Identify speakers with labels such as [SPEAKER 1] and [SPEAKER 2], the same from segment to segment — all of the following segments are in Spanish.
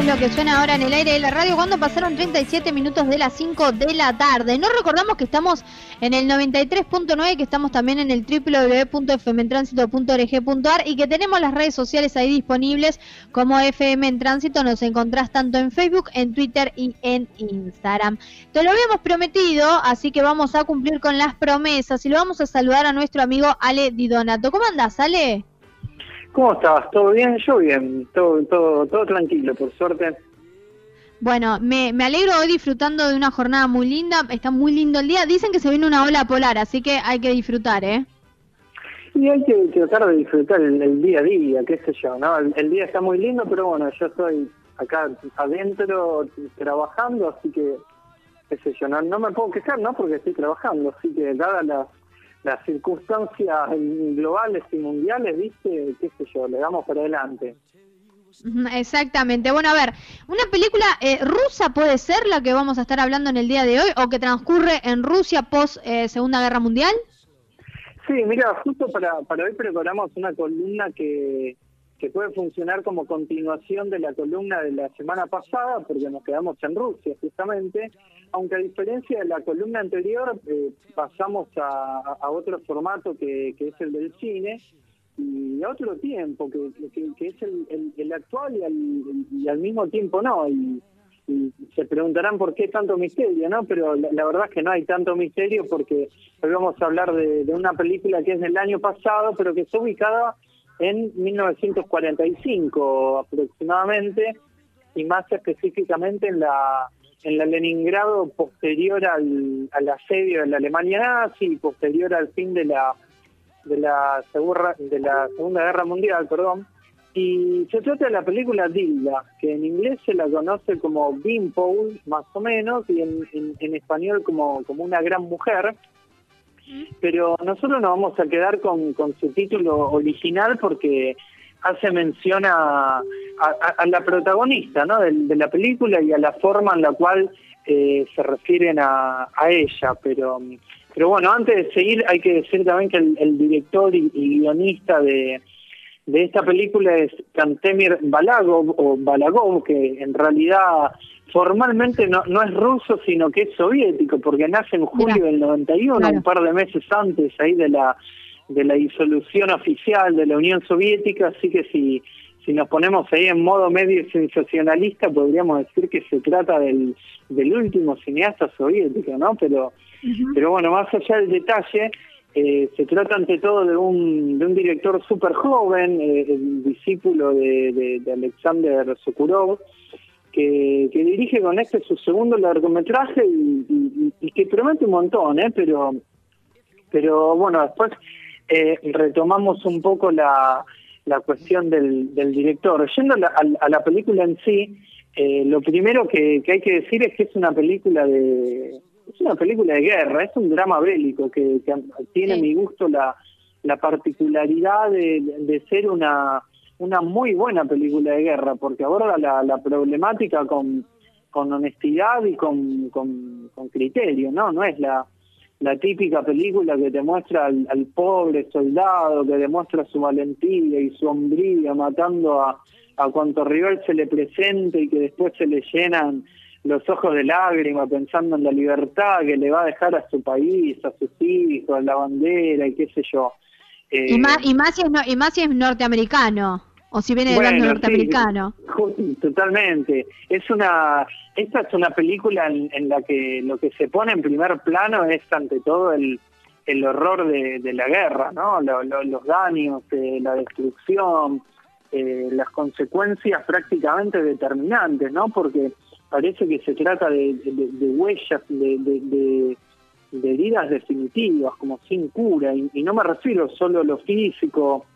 [SPEAKER 1] es lo que suena ahora en el aire de la radio cuando pasaron 37 minutos de las 5 de la tarde. No recordamos que estamos en el 93.9, que estamos también en el www.fmtransito.org.ar y que tenemos las redes sociales ahí disponibles como FM en Tránsito. Nos encontrás tanto en Facebook, en Twitter y en Instagram. Te lo habíamos prometido, así que vamos a cumplir con las promesas y lo vamos a saludar a nuestro amigo Ale Di Donato. ¿Cómo andás, Ale?
[SPEAKER 2] ¿Cómo estabas? ¿Todo bien? Yo bien, todo, todo, todo tranquilo, por suerte.
[SPEAKER 1] Bueno, me, me alegro hoy disfrutando de una jornada muy linda, está muy lindo el día. Dicen que se viene una ola polar, así que hay que disfrutar, ¿eh?
[SPEAKER 2] Y hay que tratar de disfrutar el, día a día, qué sé yo, ¿no? El, día está muy lindo, pero bueno, yo estoy acá adentro trabajando, así que, qué sé yo, no, no me puedo quejar, ¿no? Porque estoy trabajando, así que dada la las circunstancias globales y mundiales, ¿viste? ¿Qué sé yo? Le damos para adelante.
[SPEAKER 1] Exactamente. Bueno, a ver, una película eh, rusa puede ser la que vamos a estar hablando en el día de hoy o que transcurre en Rusia post eh, Segunda Guerra Mundial.
[SPEAKER 2] Sí, mira, justo para, para hoy preparamos una columna que, que puede funcionar como continuación de la columna de la semana pasada, porque nos quedamos en Rusia justamente, aunque a diferencia de la columna anterior, eh, pasamos a, otro formato que, es el del cine y a otro tiempo, que, es el, actual y al, mismo tiempo no. Y, se preguntarán por qué tanto misterio, ¿no? Pero la, verdad es que no hay tanto misterio porque hoy vamos a hablar de una película que es del año pasado, pero que está ubicada en 1945 aproximadamente, y más específicamente en la en la Leningrado posterior al, al asedio de la Alemania nazi, posterior al fin de la de la segunda de la Segunda Guerra Mundial, perdón. Y se trata de la película Dilda, que en inglés se la conoce como Beanpole, más o menos, y en, en español como, como una gran mujer pero nosotros nos vamos a quedar con, su título original porque hace mención a, la protagonista ¿no? de, la película y a la forma en la cual eh, se refieren a, ella, pero pero bueno, antes de seguir hay que decir también que el, director y, guionista de, de esta película es Kantemir Balagov, o Balagov, que en realidad formalmente no, no es ruso, sino que es soviético, porque nace en julio del 91, un par de meses antes ahí de la de la disolución oficial de la Unión Soviética, así que si si nos ponemos ahí en modo medio sensacionalista, podríamos decir que se trata del, del último cineasta soviético, ¿no? Pero, pero bueno, más allá del detalle, eh, se trata ante todo de un, de un director súper joven, eh, el discípulo de, de Alexander Sokurov, que, dirige con este su segundo largometraje y, que promete un montón, ¿eh? Pero, pero bueno, después eh, retomamos un poco la, la cuestión del, del director. Yendo a la, película en sí, eh, lo primero que, hay que decir es que es una película de es una película de guerra, es un drama bélico que, tiene a mi gusto la, la particularidad de, de ser una una muy buena película de guerra, porque aborda la, problemática con, con honestidad y con, con, criterio, ¿no? No es la, la típica película que te muestra al, pobre soldado, que demuestra su valentía y su hombría matando a, a cuanto rival se le presente y que después se le llenan los ojos de lágrimas pensando en la libertad que le va a dejar a su país, a sus hijos, a la bandera y qué sé yo.
[SPEAKER 1] y, más, y, más si es y más si es norteamericano. O si viene del norteamericano.
[SPEAKER 2] totalmente. Es una, esta es una película en, la que lo que se pone en primer plano es ante todo el, el horror de, la guerra, ¿no? los daños, eh, la destrucción, eh, las consecuencias prácticamente determinantes, ¿no? Porque parece que se trata de, huellas, de, heridas definitivas, como sin cura, y, y no me refiero solo a lo físico,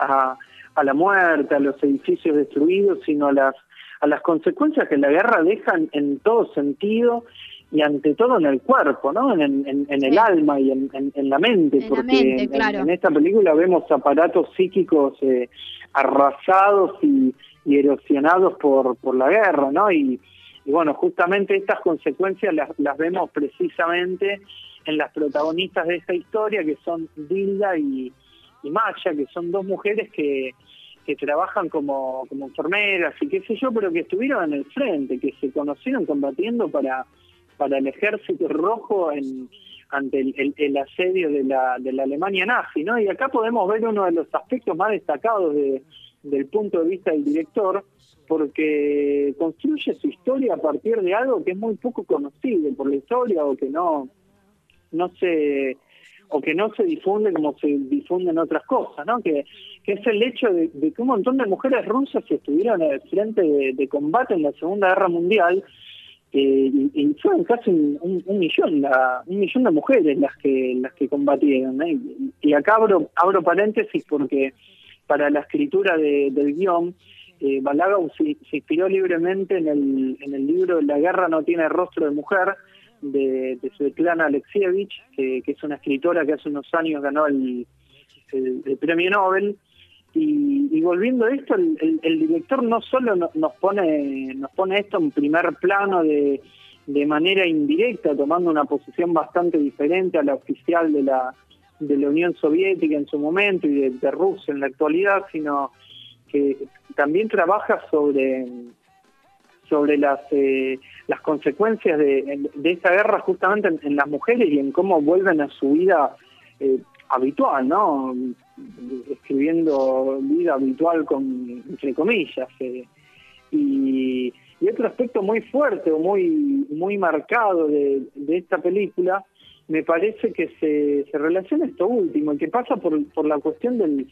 [SPEAKER 2] a a la muerte, a los edificios destruidos, sino a las, a las consecuencias que la guerra deja en, todo sentido y ante todo en el cuerpo, ¿no? En, en, el alma y en, la mente, porque en, esta película vemos aparatos psíquicos eh, arrasados y, erosionados por, por la guerra, ¿no? Y, y bueno, justamente estas consecuencias las, las vemos precisamente en las protagonistas de esta historia, que son Dilda y, y Maya, que son dos mujeres que, que trabajan como, como enfermeras y qué sé yo, pero que estuvieron en el frente, que se conocieron combatiendo para, para el ejército rojo en, ante el, el, asedio de la, de la Alemania nazi, ¿no? Y acá podemos ver uno de los aspectos más destacados de, del punto de vista del director, porque construye su historia a partir de algo que es muy poco conocido por la historia o que no, no se o que no se difunde como se difunden otras cosas, ¿no? Que, es el hecho de, que un montón de mujeres rusas estuvieron el frente de, combate en la Segunda Guerra Mundial eh, y, fueron casi un, millón la, un millón de mujeres las que las que combatieron y, acá abro abro paréntesis porque para la escritura del guion eh, Balagau se, inspiró libremente en el, en el libro La guerra no tiene rostro de mujer de, de Svetlana Alexievich, que, es una escritora que hace unos años ganó el, premio Nobel. Y, volviendo a esto, el, director no solo nos pone nos pone esto en primer plano de, de manera indirecta, tomando una posición bastante diferente a la oficial de la, de la Unión Soviética en su momento y de Rusia en la actualidad, sino que también trabaja sobre sobre las eh, las consecuencias de, de esta guerra justamente en, las mujeres y en cómo vuelven a su vida eh, habitual, ¿no? Escribiendo vida habitual con entre comillas. Eh. Y, y, otro aspecto muy fuerte o muy muy marcado de, de esta película me parece que se, se relaciona esto último, que pasa por, por la cuestión del,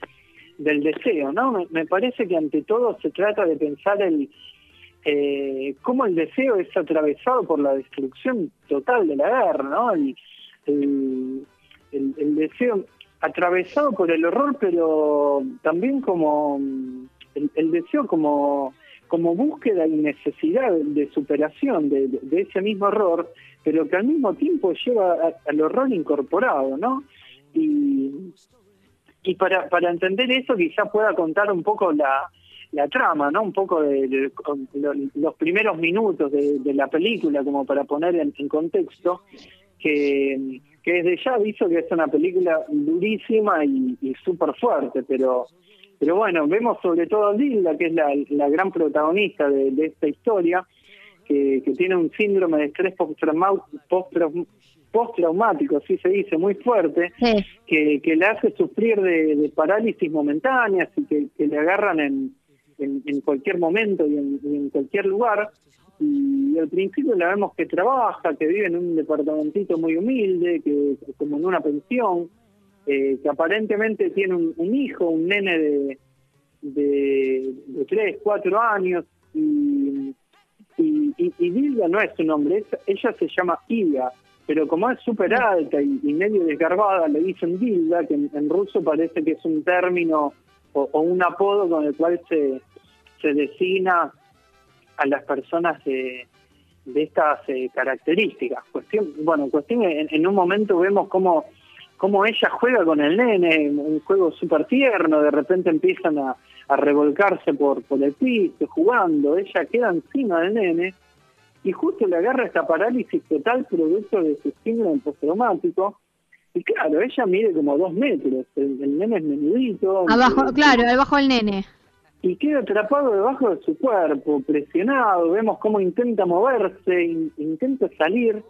[SPEAKER 2] del deseo, ¿no? Me, parece que ante todo se trata de pensar el eh, cómo el deseo es atravesado por la destrucción total de la guerra, ¿no? El, el, deseo atravesado por el horror, pero también como el, deseo como como búsqueda y necesidad de superación de, de, ese mismo horror, pero que al mismo tiempo lleva al horror incorporado, ¿no? Y, y para, para entender eso quizá pueda contar un poco la, la trama, ¿no? Un poco de, los primeros minutos de, la película, como para poner en, contexto, que, que, desde ya aviso que es una película durísima y, y súper fuerte, pero pero bueno, vemos sobre todo a Dilda, que es la, la gran protagonista de, esta historia, que, que, tiene un síndrome de estrés postraumático, postraumático, así se dice, muy fuerte, que, que le hace sufrir de, parálisis momentáneas y que, le agarran en, en, cualquier momento y en, cualquier lugar. Y al principio la vemos que trabaja, que vive en un departamentito muy humilde, que como en una pensión, eh, que aparentemente tiene un, hijo, un nene de, de, de 3, 4 años, y, y, y, no es su nombre, ella se llama Ida, pero como es súper alta y, medio desgarbada, le dicen Dilda, que en, ruso parece que es un término o, un apodo con el cual se, se designa a las personas de, de estas eh, características. Cuestión, bueno, cuestión en, un momento vemos cómo, cómo ella juega con el nene, un juego súper tierno, de repente empiezan a, a revolcarse por, por el piso, jugando, ella queda encima del nene y justo le agarra esta parálisis total producto de su síndrome postraumático. Y claro, ella mide como dos metros, el, nene es menudito.
[SPEAKER 1] Abajo, claro, debajo del nene.
[SPEAKER 2] Y queda atrapado debajo de su cuerpo, presionado, vemos cómo intenta moverse, intenta salir,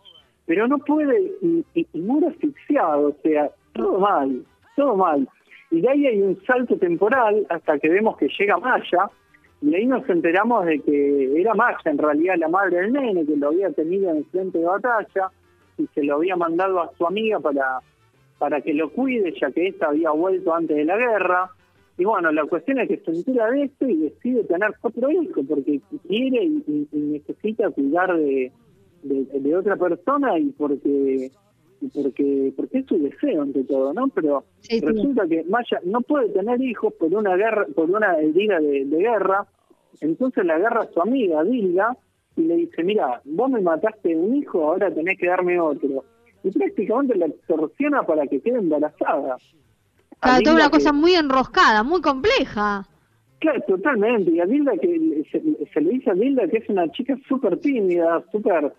[SPEAKER 2] pero no puede y, y, muere asfixiado, o sea, todo mal, todo mal. Y de ahí hay un salto temporal hasta que vemos que llega Maya, y ahí nos enteramos de que era Maya en realidad la madre del nene, que lo había tenido en el frente de batalla y se lo había mandado a su amiga para, para que lo cuide, ya que ésta había vuelto antes de la guerra. Y bueno, la cuestión es que se entera de esto y decide tener otro hijo, porque quiere y, necesita cuidar de, de, otra persona y porque porque porque es su deseo ante todo, ¿no? Pero resulta que Maya no puede tener hijos por una guerra, por una herida de, guerra, entonces le agarra a su amiga Dilga y le dice, mira, vos me mataste un hijo, ahora tenés que darme otro. Y prácticamente la extorsiona para que quede embarazada.
[SPEAKER 1] Claro, toda una cosa muy enroscada, muy compleja.
[SPEAKER 2] Claro, totalmente. Y a Dilda que se, se le dice a Dilda que es una chica súper tímida, súper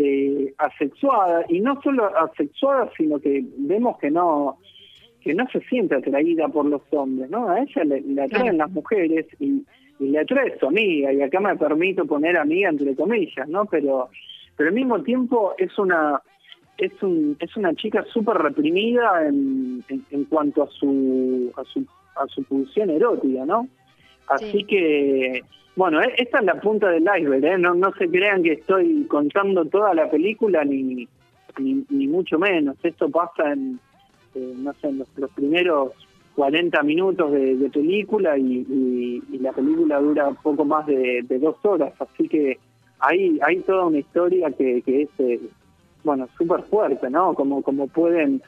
[SPEAKER 2] eh, asexuada, y no solo asexuada, sino que vemos que no que no se siente atraída por los hombres, ¿no? A ella le, atraen las mujeres y, le atrae su amiga, y acá me permito poner amiga entre comillas, ¿no? Pero, pero al mismo tiempo es una es un es una chica súper reprimida en, en, cuanto a su a su a su pulsión erótica, ¿no? Así que bueno, e, esta es la punta del iceberg, ¿eh? No, no se crean que estoy contando toda la película ni, ni, mucho menos. Esto pasa en, eh, no sé, en los, primeros 40 minutos de, película y, la película dura poco más de, dos horas, así que hay, hay toda una historia que, es, eh, bueno, súper fuerte, ¿no? Como, como pueden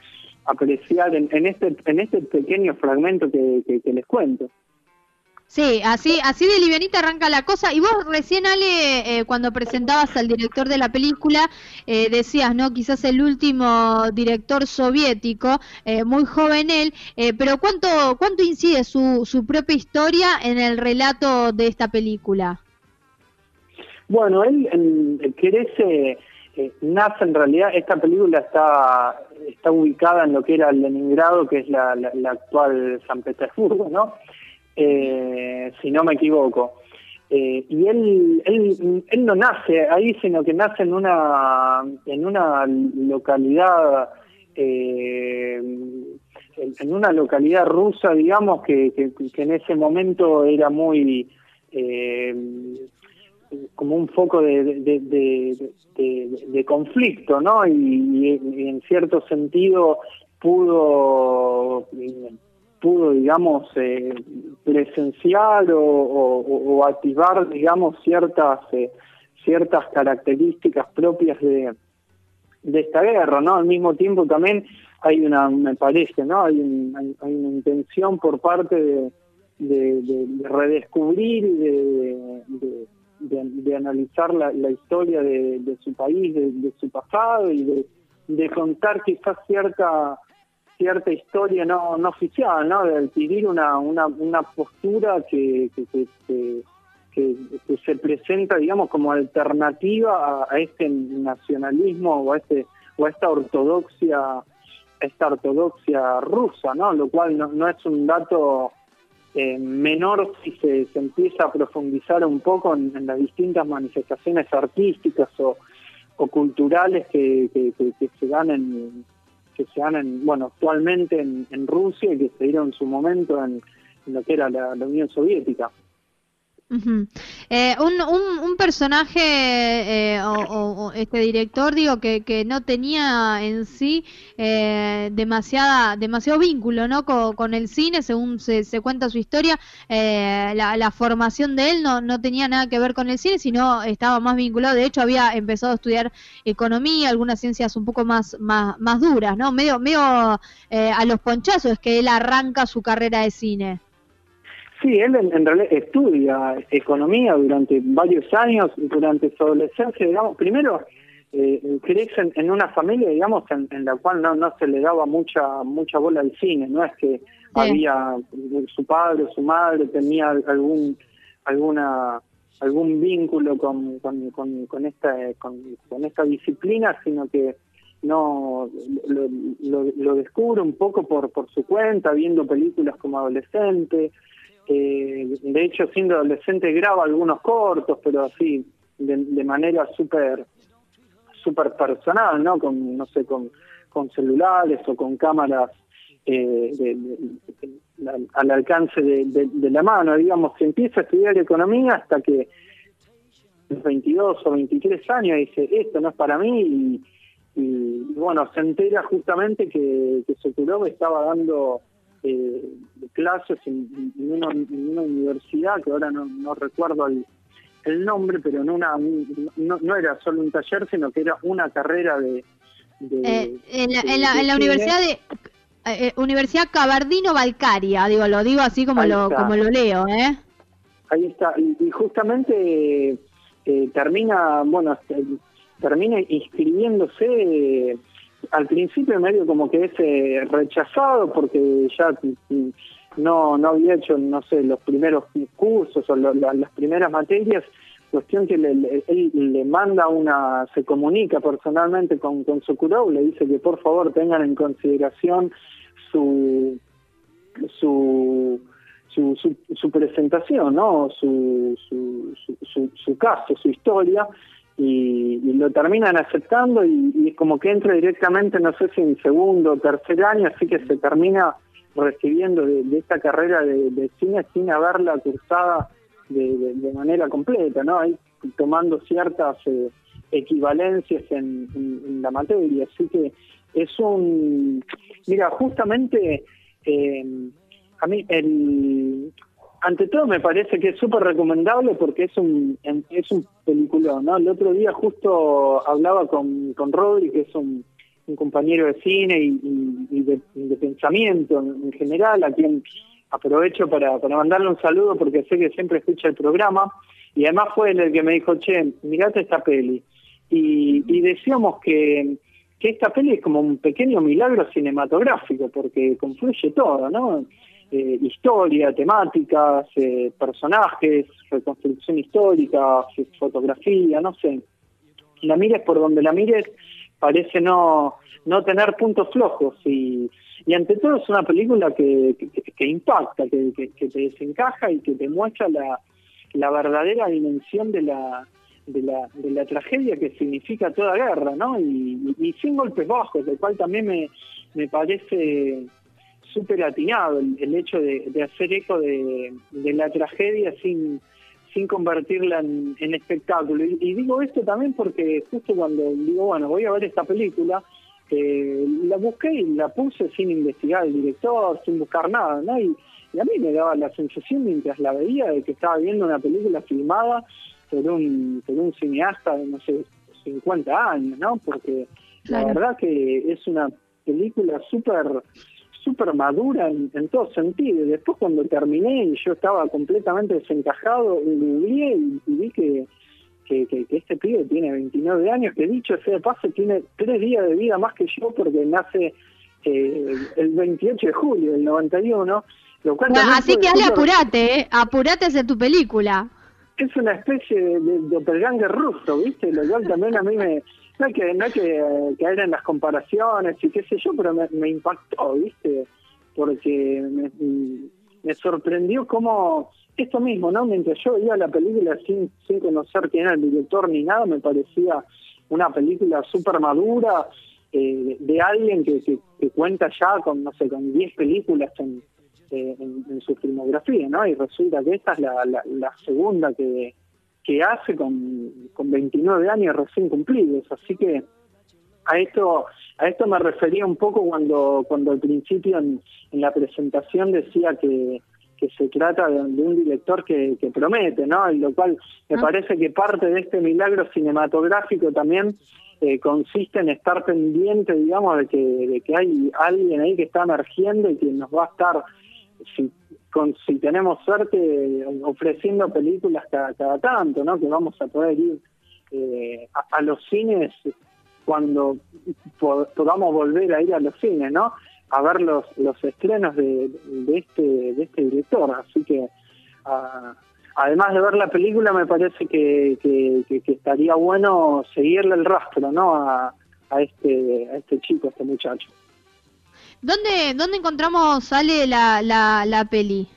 [SPEAKER 2] apreciar en, este, en este pequeño fragmento que les cuento.
[SPEAKER 1] Sí, así, así de livianita arranca la cosa. Y vos recién, Ale, eh, cuando presentabas al director de la película, eh, decías, ¿no? Quizás el último director soviético, eh, muy joven él, pero ¿cuánto, ¿cuánto incide su, su propia historia en el relato de esta película?
[SPEAKER 2] Bueno, él, él crece, nace en realidad, esta película está, está ubicada en lo que era Leningrado, que es la, actual San Petersburgo, ¿no? eh, si no me equivoco. Eh, y él, él, él no nace ahí, sino que nace en una, en una localidad, eh, en una localidad rusa, digamos, que, que, en ese momento era muy eh, como un foco de, de, conflicto, ¿no? y, en cierto sentido pudo pudo, digamos, eh, presenciar o, activar, digamos, ciertas eh, ciertas características propias de, de esta guerra, ¿no? Al mismo tiempo también hay una, me parece, ¿no? Hay, hay, una intención por parte de, de, redescubrir, de, de, analizar la, historia de, su país, de, su pasado y de, contar quizás cierta cierta historia no, no oficial, ¿no? De adquirir una, una, una postura que, que, se presenta, digamos, como alternativa a, este nacionalismo o a, este, o esta ortodoxia esta ortodoxia rusa, ¿no? Lo cual no es un dato eh, menor si se, empieza a profundizar un poco en, las distintas manifestaciones artísticas o, culturales que, que se dan en, que se dan en, bueno, actualmente en, Rusia y que se dieron en su momento en, lo que era la Unión Soviética.
[SPEAKER 1] Eh, un, un, personaje eh, o, este director, digo, que, que no tenía en sí eh, demasiada, demasiado vínculo ¿no? con, el cine, según se, se cuenta su historia, la, la, formación de él no, no tenía nada que ver con el cine, sino estaba más vinculado, de hecho había empezado a estudiar economía, algunas ciencias un poco más, más, más duras, ¿no? Medio, medio a los ponchazos es que él arranca su carrera de cine.
[SPEAKER 2] Sí, él en, realidad estudia economía durante varios años, durante su adolescencia, digamos, primero eh, crece en, una familia, digamos, en, la cual no, no se le daba mucha mucha bola al cine, no es que había su padre o su madre tenía algún alguna algún vínculo con, con, con, esta con, esta disciplina, sino que no lo, lo, lo descubre un poco por, por su cuenta, viendo películas como adolescente, de hecho siendo adolescente graba algunos cortos, pero así de, manera súper super personal, ¿no? Con, no sé, con, con celulares o con cámaras eh, al alcance de, la mano, digamos, empieza a estudiar economía hasta que a los 22 o 23 años dice, esto no es para mí, y, bueno, se entera justamente que, que Sokurov estaba dando eh, clases en, una, universidad, que ahora no, recuerdo el, nombre, pero en una no, era solo un taller, sino que era una carrera de...
[SPEAKER 1] Eh, en, la, universidad de... Eh, eh, universidad Cabardino Balcaria, digo, lo digo así como lo como lo leo, ¿eh?
[SPEAKER 2] Ahí está, y, justamente termina, bueno, termina inscribiéndose al principio medio como que es eh, rechazado porque ya mm, no no había hecho no sé los primeros cursos o las primeras materias cuestión que le, él le manda una se comunica personalmente con con Sokurov le dice que por favor tengan en consideración su, su, su, su, presentación, ¿no? Su, su, su, caso, su historia, y, lo terminan aceptando y, y, como que entra directamente, no sé si en segundo o tercer año, así que se termina recibiendo de, esta carrera de, cine sin haberla cursada de, manera completa, ¿no? Ahí tomando ciertas eh, equivalencias en, la materia, así que es un... Mira, justamente eh, a mí el... Ante todo me parece que es súper recomendable porque es un es un película, ¿no? El otro día justo hablaba con, con Rodri, que es un un compañero de cine y, de, pensamiento en, general, a quien aprovecho para, para mandarle un saludo porque sé que siempre escucha el programa, y además fue el que me dijo, che, mirate esta peli. Y, decíamos que, que esta peli es como un pequeño milagro cinematográfico, porque confluye todo, ¿no? Eh, historia, temáticas, eh, personajes, reconstrucción histórica, fotografía, no sé. La mires por donde la mires, parece no, no tener puntos flojos y, y ante todo es una película que, que, impacta, que, que, te desencaja y que te muestra la, la verdadera dimensión de la, de la, de la tragedia que significa toda guerra, ¿no? Y, y, sin golpes bajos, lo cual también me, me parece súper atinado el, hecho de, de, hacer eco de, de la tragedia sin sin convertirla en, espectáculo. Y, digo esto también porque justo cuando digo, bueno, voy a ver esta película, eh, la busqué y la puse sin investigar el director, sin buscar nada, ¿no? Y, a mí me daba la sensación mientras la veía de que estaba viendo una película filmada por un, por un cineasta de, no sé, 50 años, ¿no? Porque la verdad que es una película súper súper madura en, en, todo sentido. Después cuando terminé y yo estaba completamente desencajado, googleé y, y vi que, que, que, este pibe tiene 29 años, que dicho sea de paso tiene tres días de vida más que yo porque nace eh, el 28 de julio del 91. Lo cual
[SPEAKER 1] así que dale, apurate, ¿eh? apurate a hacer tu película.
[SPEAKER 2] Es una especie de, de doppelganger ruso, ¿viste? Lo cual también a mí me, no hay que, no hay que caer en las comparaciones y qué sé yo, pero me, impactó, ¿viste? Porque me, sorprendió cómo esto mismo, ¿no? Mientras yo veía la película sin, sin conocer quién era el director ni nada, me parecía una película súper madura eh, de alguien que, que, cuenta ya con, no sé, con 10 películas en, eh, en, su filmografía, ¿no? Y resulta que esta es la, la segunda que, que hace con, con 29 años recién cumplidos. Así que a esto a esto me refería un poco cuando cuando al principio en, la presentación decía que, que se trata de, un director que, que, promete, ¿no? Y lo cual me ah. parece que parte de este milagro cinematográfico también eh, consiste en estar pendiente, digamos, de que, de que hay alguien ahí que está emergiendo y que nos va a estar, si con si tenemos suerte ofreciendo películas cada, cada tanto, ¿no? Que vamos a poder ir eh, a, los cines cuando podamos volver a ir a los cines, ¿no? A ver los, los estrenos de, de este de este director, así que ah, además de ver la película me parece que, que, que, estaría bueno seguirle el rastro, ¿no? A, a este a este chico, a este muchacho.
[SPEAKER 1] ¿Dónde, dónde encontramos, sale la, la, la peli?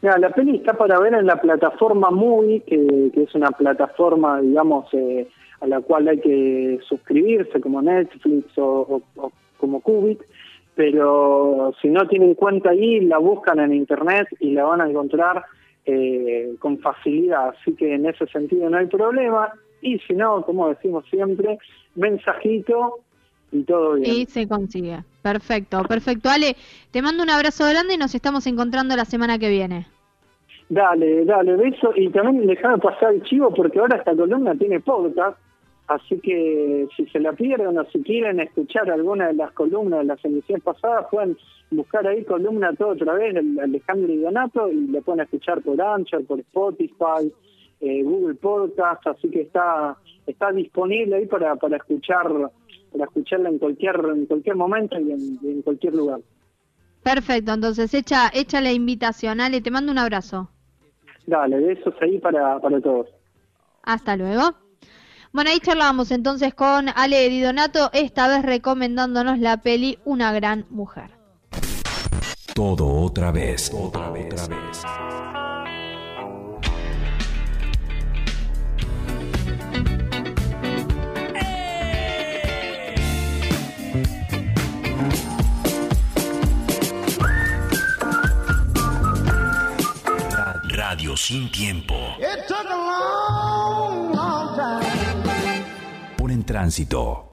[SPEAKER 2] la peli está para ver en la plataforma Movie, que, que es una plataforma, digamos, eh, a la cual hay que suscribirse, como Netflix o, como Qubit, pero si no tienen cuenta ahí, la buscan en Internet y la van a encontrar eh, con facilidad, así que en ese sentido no hay problema. Y si no, como decimos siempre, mensajito y todo bien.
[SPEAKER 1] Y se consigue. Perfecto, perfecto. Ale, te mando un abrazo grande y nos estamos encontrando la semana que viene.
[SPEAKER 2] Dale, dale, beso. Y también déjame pasar el chivo porque ahora esta columna tiene podcast. Así que si se la pierden o si quieren escuchar alguna de las columnas de las emisiones pasadas, pueden buscar ahí columna todo otra vez, el Alejandro y Donato, y le pueden escuchar por Anchor, por Spotify, eh, Google Podcast, así que está está disponible ahí para, para escuchar para escucharla en cualquier en cualquier momento y en, cualquier lugar.
[SPEAKER 1] Perfecto, entonces echa, echa la invitación, Ale, te mando un abrazo.
[SPEAKER 2] Dale, besos ahí para, para todos.
[SPEAKER 1] Hasta luego. Bueno, ahí charlamos entonces con Ale Di Donato, esta vez recomendándonos la peli Una gran mujer.
[SPEAKER 3] todo otra vez. Otra vez. Otra vez. Radio sin tiempo. Por en tránsito.